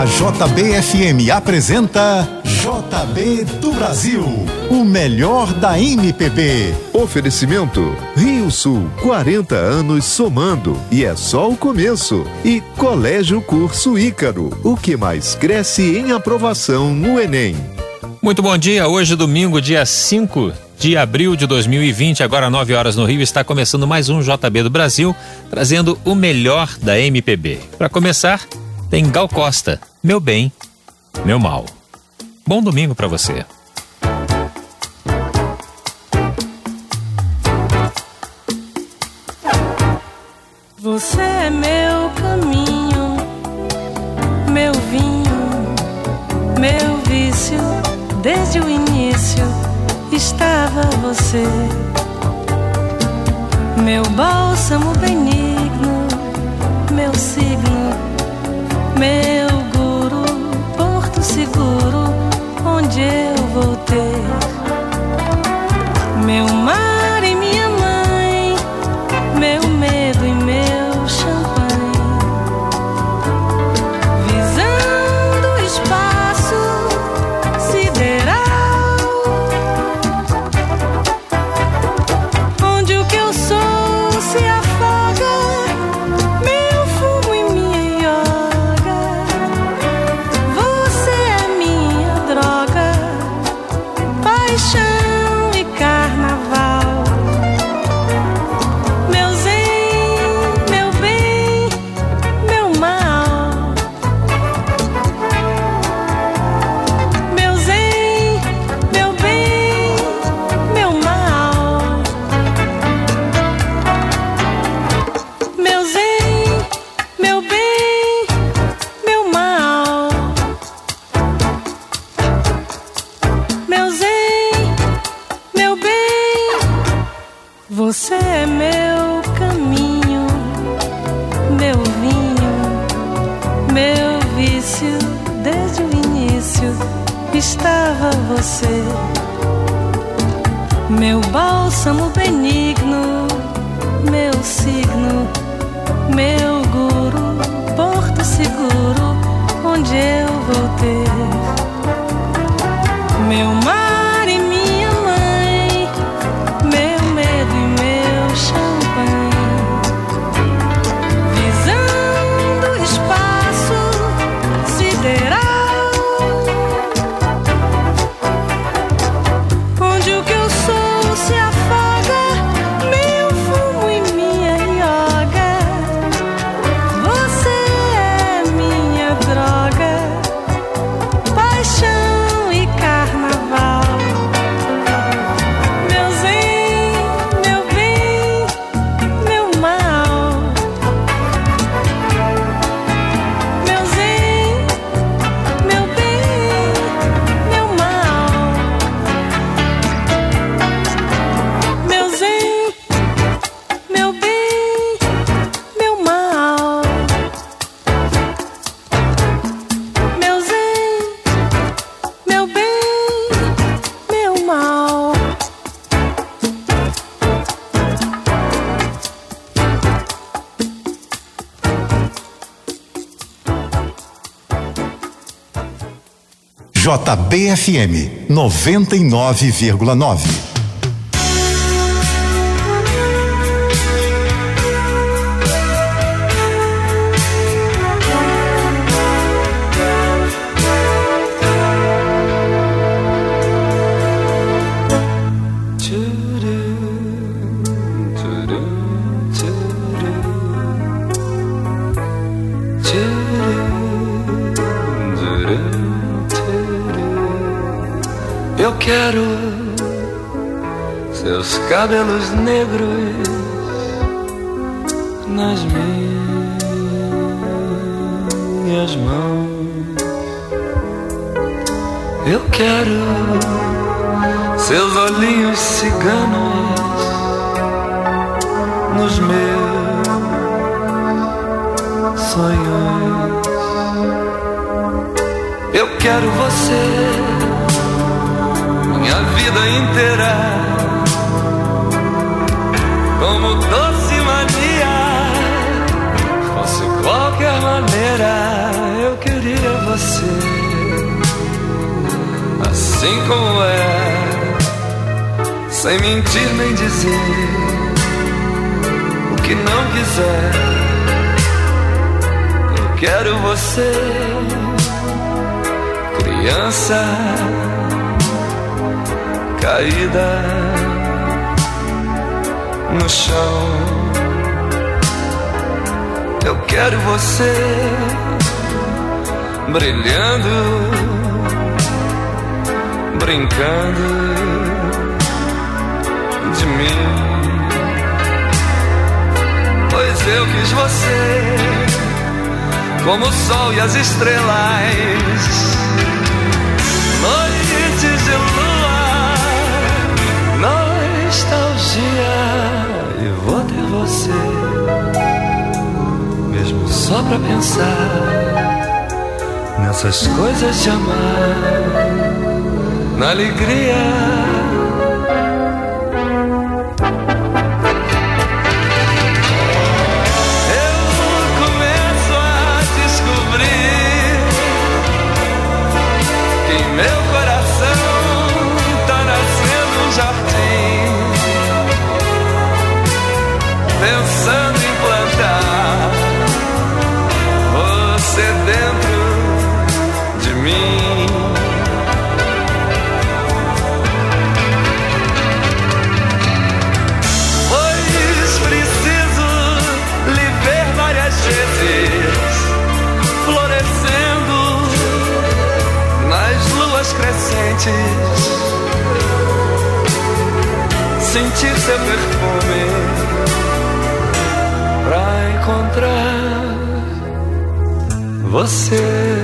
A JBFM apresenta JB do Brasil, o melhor da MPB. Oferecimento Rio Sul, 40 anos somando e é só o começo. E Colégio Curso Ícaro, o que mais cresce em aprovação no Enem. Muito bom dia, hoje domingo, dia 5 de abril de 2020, agora 9 horas no Rio, está começando mais um JB do Brasil, trazendo o melhor da MPB. Para começar, tem Gal Costa, Meu Bem, Meu Mal. Bom domingo para você. Você é meu caminho, meu vinho, meu vício, desde o início estava você. Meu bálsamo benigno, meu signo, meu guru, porto seguro, onde eu show. JBFM 99,9. Cabelos negros nas minhas mãos. Eu quero seus olhinhos ciganos nos meus sonhos. Eu quero você sem mentir nem dizer o que não quiser. Eu quero você, criança caída no chão. Eu quero você brilhando, brincando Quis você, como o sol e as estrelas, noites de lua, nostalgia. E vou ter você, mesmo só pra pensar nessas coisas de amar, na alegria. Seu perfume pra encontrar você.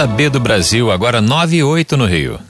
JB do Brasil, agora 9 e 8 no Rio.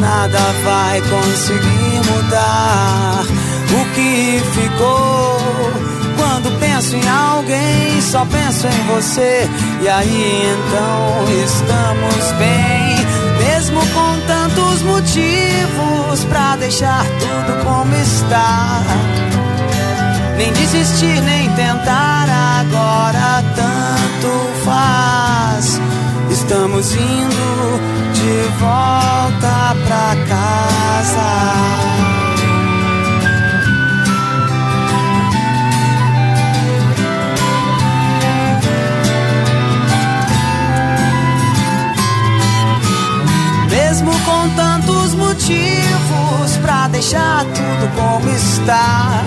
Nada vai conseguir mudar o que ficou. Quando penso em alguém, só penso em você. E aí então estamos bem, mesmo com tantos motivos pra deixar tudo como está. Nem desistir, nem tentar agora tanto. Estamos indo de volta pra casa. Mesmo com tantos motivos pra deixar tudo como está.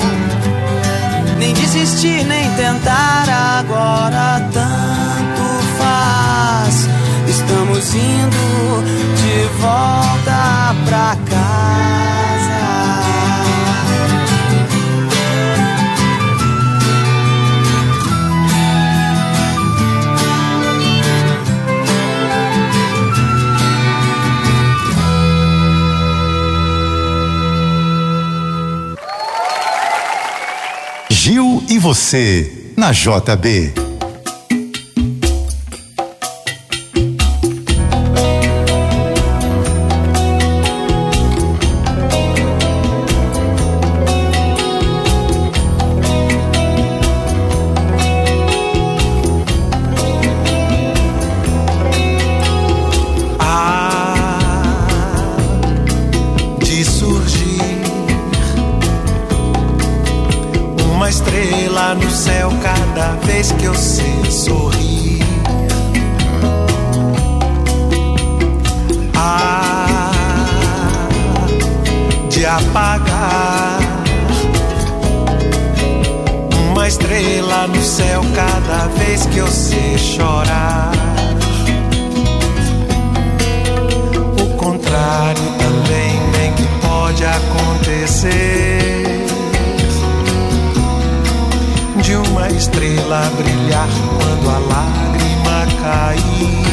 Nem desistir, nem tentar agora tanto estamos indo de volta pra casa. Gil e você, na JB. Que eu sei sorrir. Ah, de apagar uma estrela no céu cada vez que eu sei chorar. O contrário também bem que pode acontecer. De uma estrela brilhar quando a lágrima cair.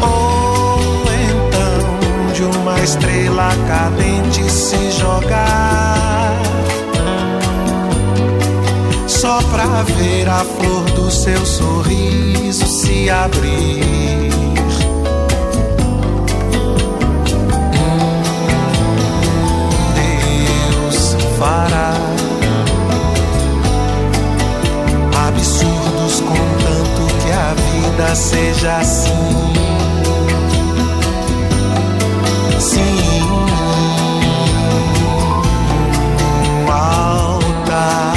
Ou então de uma estrela cadente se jogar. Só pra ver a flor do seu sorriso se abrir. Deus fará absurdos contanto que a vida seja assim. Sim, um altar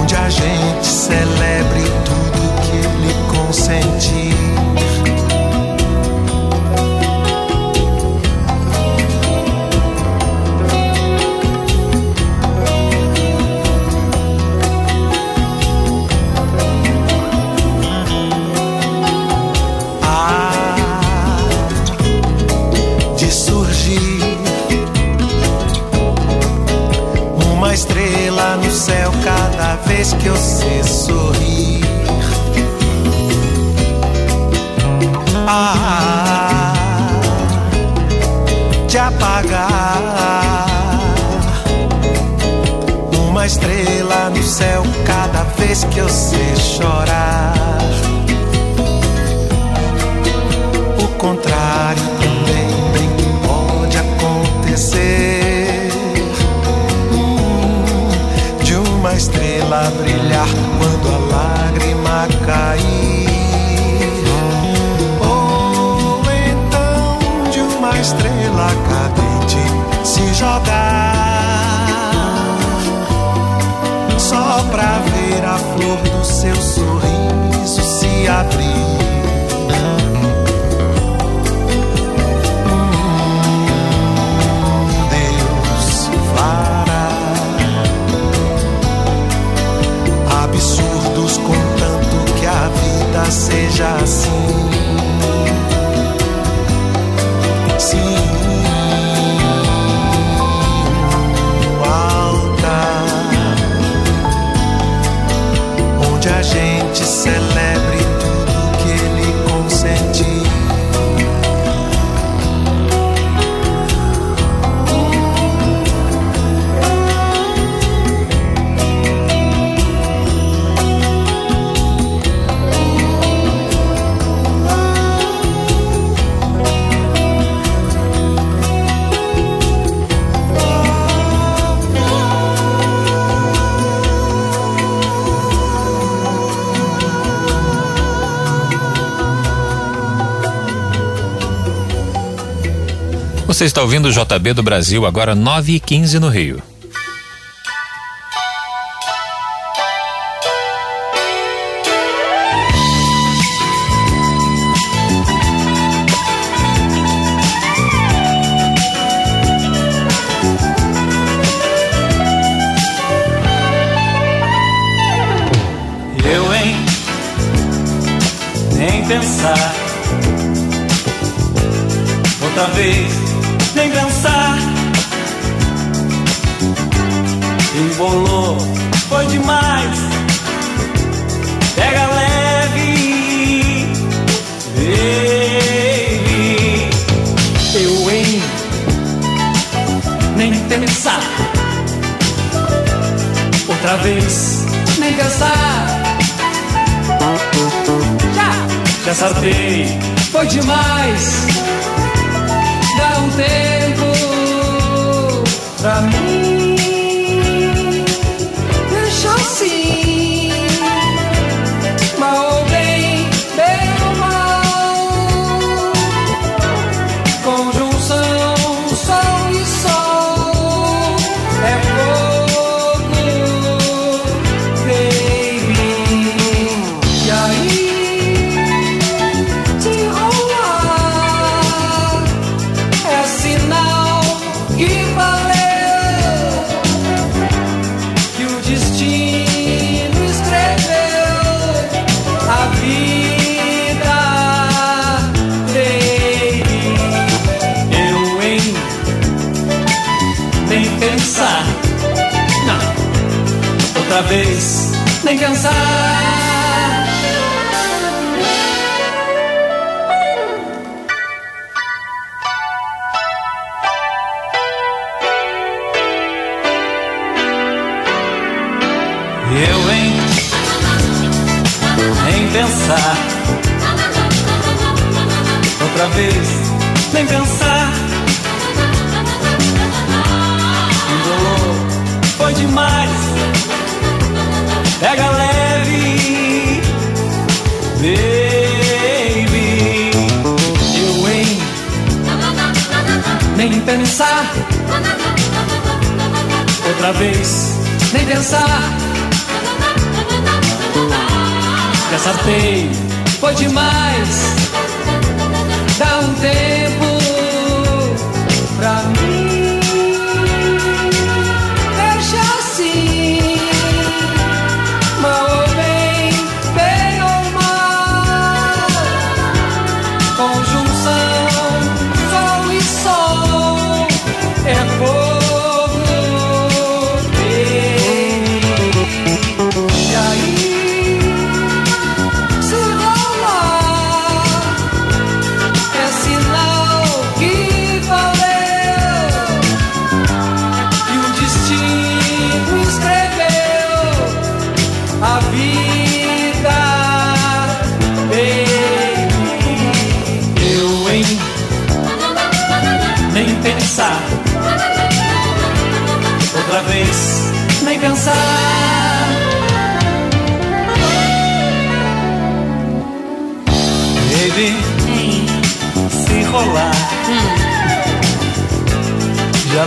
onde a gente celebre tudo que ele consentir. Estrela brilhar quando a lágrima cair. Ou então de uma estrela cadente se jogar. Só pra ver a flor do seu sorriso se abrir. Seja assim. Você está ouvindo o JB do Brasil, agora 9 e 15 no Rio. desatei. Foi demais Dá um tempo pra mim. pensar. Não, outra vez, nem cansar. Eu hein? em pensar outra vez, nem pensar. É pega leve, baby. Eu em nem pensar outra vez, nem pensar. Essa vez foi demais.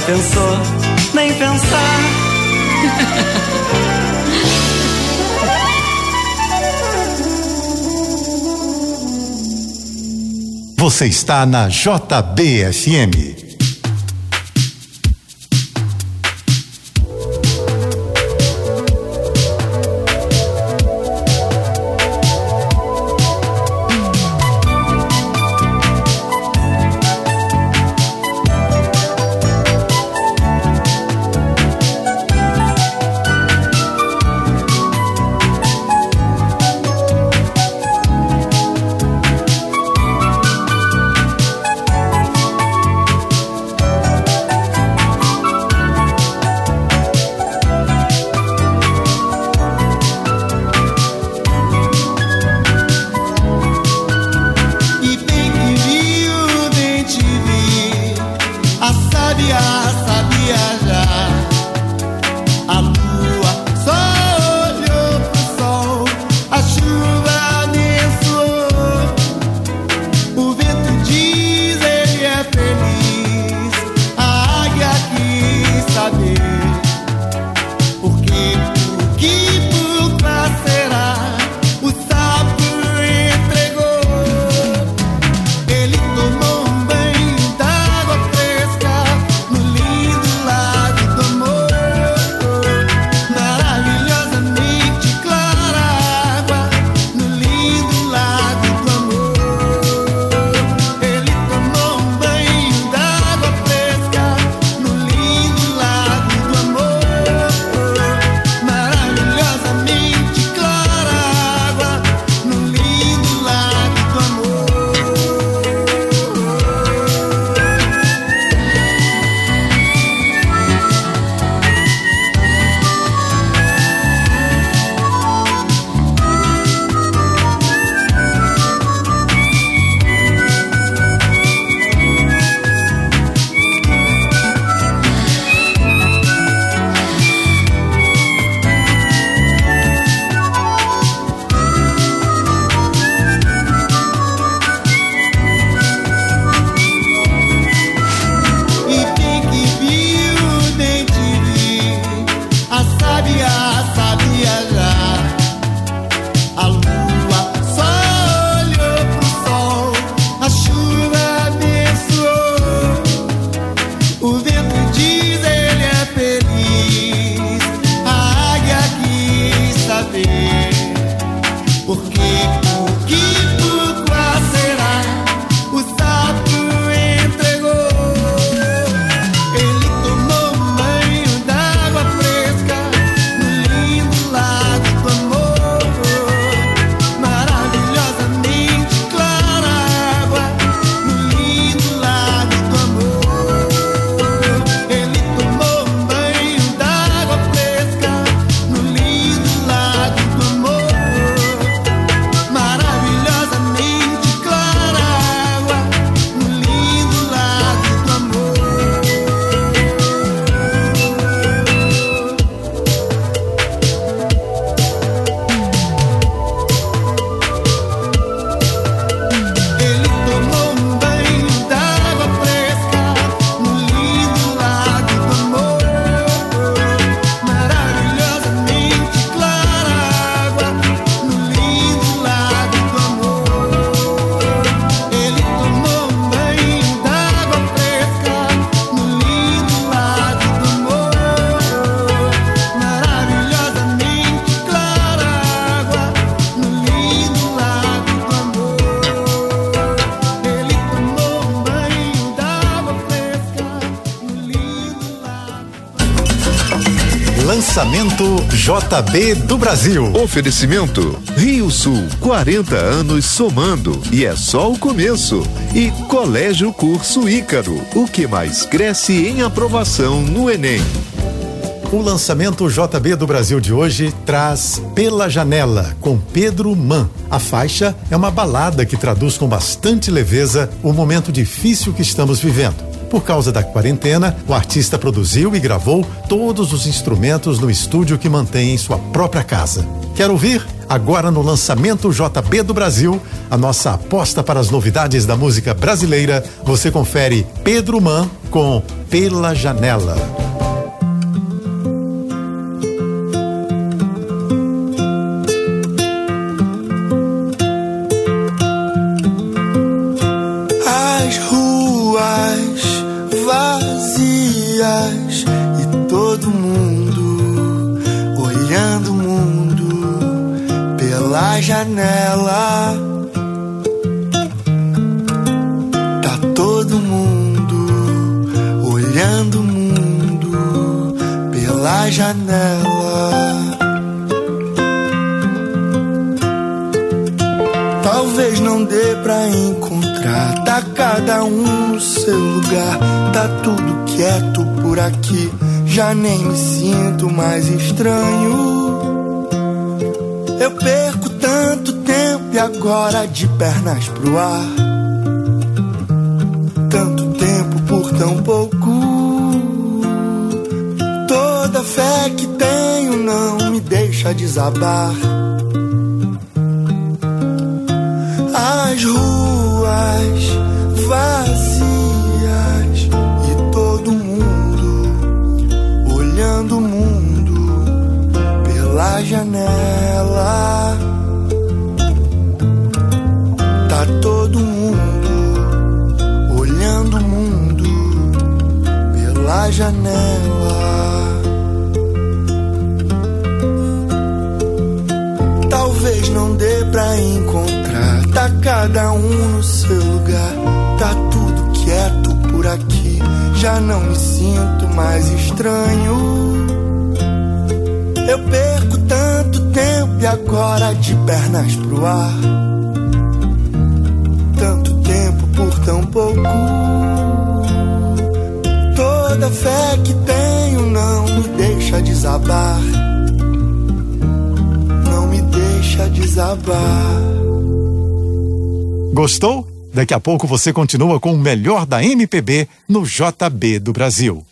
pensou? Nem pensar. Você está na JBFM. JB do Brasil. Oferecimento Rio Sul, 40 anos somando e é só o começo. E Colégio Curso Ícaro, o que mais cresce em aprovação no Enem. O lançamento JB do Brasil de hoje traz Pela Janela, com Pedro Man. A faixa é uma balada que traduz com bastante leveza o momento difícil que estamos vivendo. Por causa da quarentena, o artista produziu e gravou todos os instrumentos no estúdio que mantém em sua própria casa. Quer ouvir? Agora no lançamento JB do Brasil, a nossa aposta para as novidades da música brasileira, você confere Pedro Man com Pela Janela. Vazias e todo mundo olhando o mundo pela janela. Tá todo mundo olhando o mundo pela janela. Talvez não dê pra encontrar. Tá cada um no seu lugar. Tá tudo quieto por aqui. Já nem me sinto mais estranho. Eu perco tanto tempo e agora de pernas pro ar. Tanto tempo por tão pouco. Toda fé que tenho não me deixa desabar. As ruas vazias janela. Tá todo mundo olhando o mundo pela janela. Talvez não dê pra encontrar. Tá cada um no seu lugar. Tá tudo quieto por aqui. Já não me sinto mais estranho. Eu perco e agora de pernas pro ar. Tanto tempo por tão pouco. Toda fé que tenho não me deixa desabar não me deixa desabar. Gostou? Daqui a pouco você continua com o melhor da MPB no JB do Brasil.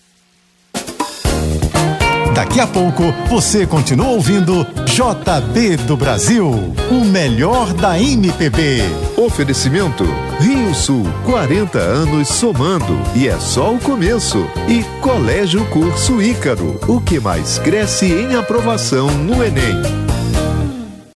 Daqui a pouco você continua ouvindo JB do Brasil, o melhor da MPB. Oferecimento Rio Sul, 40 anos somando e é só o começo. E Colégio Curso Ícaro, o que mais cresce em aprovação no Enem.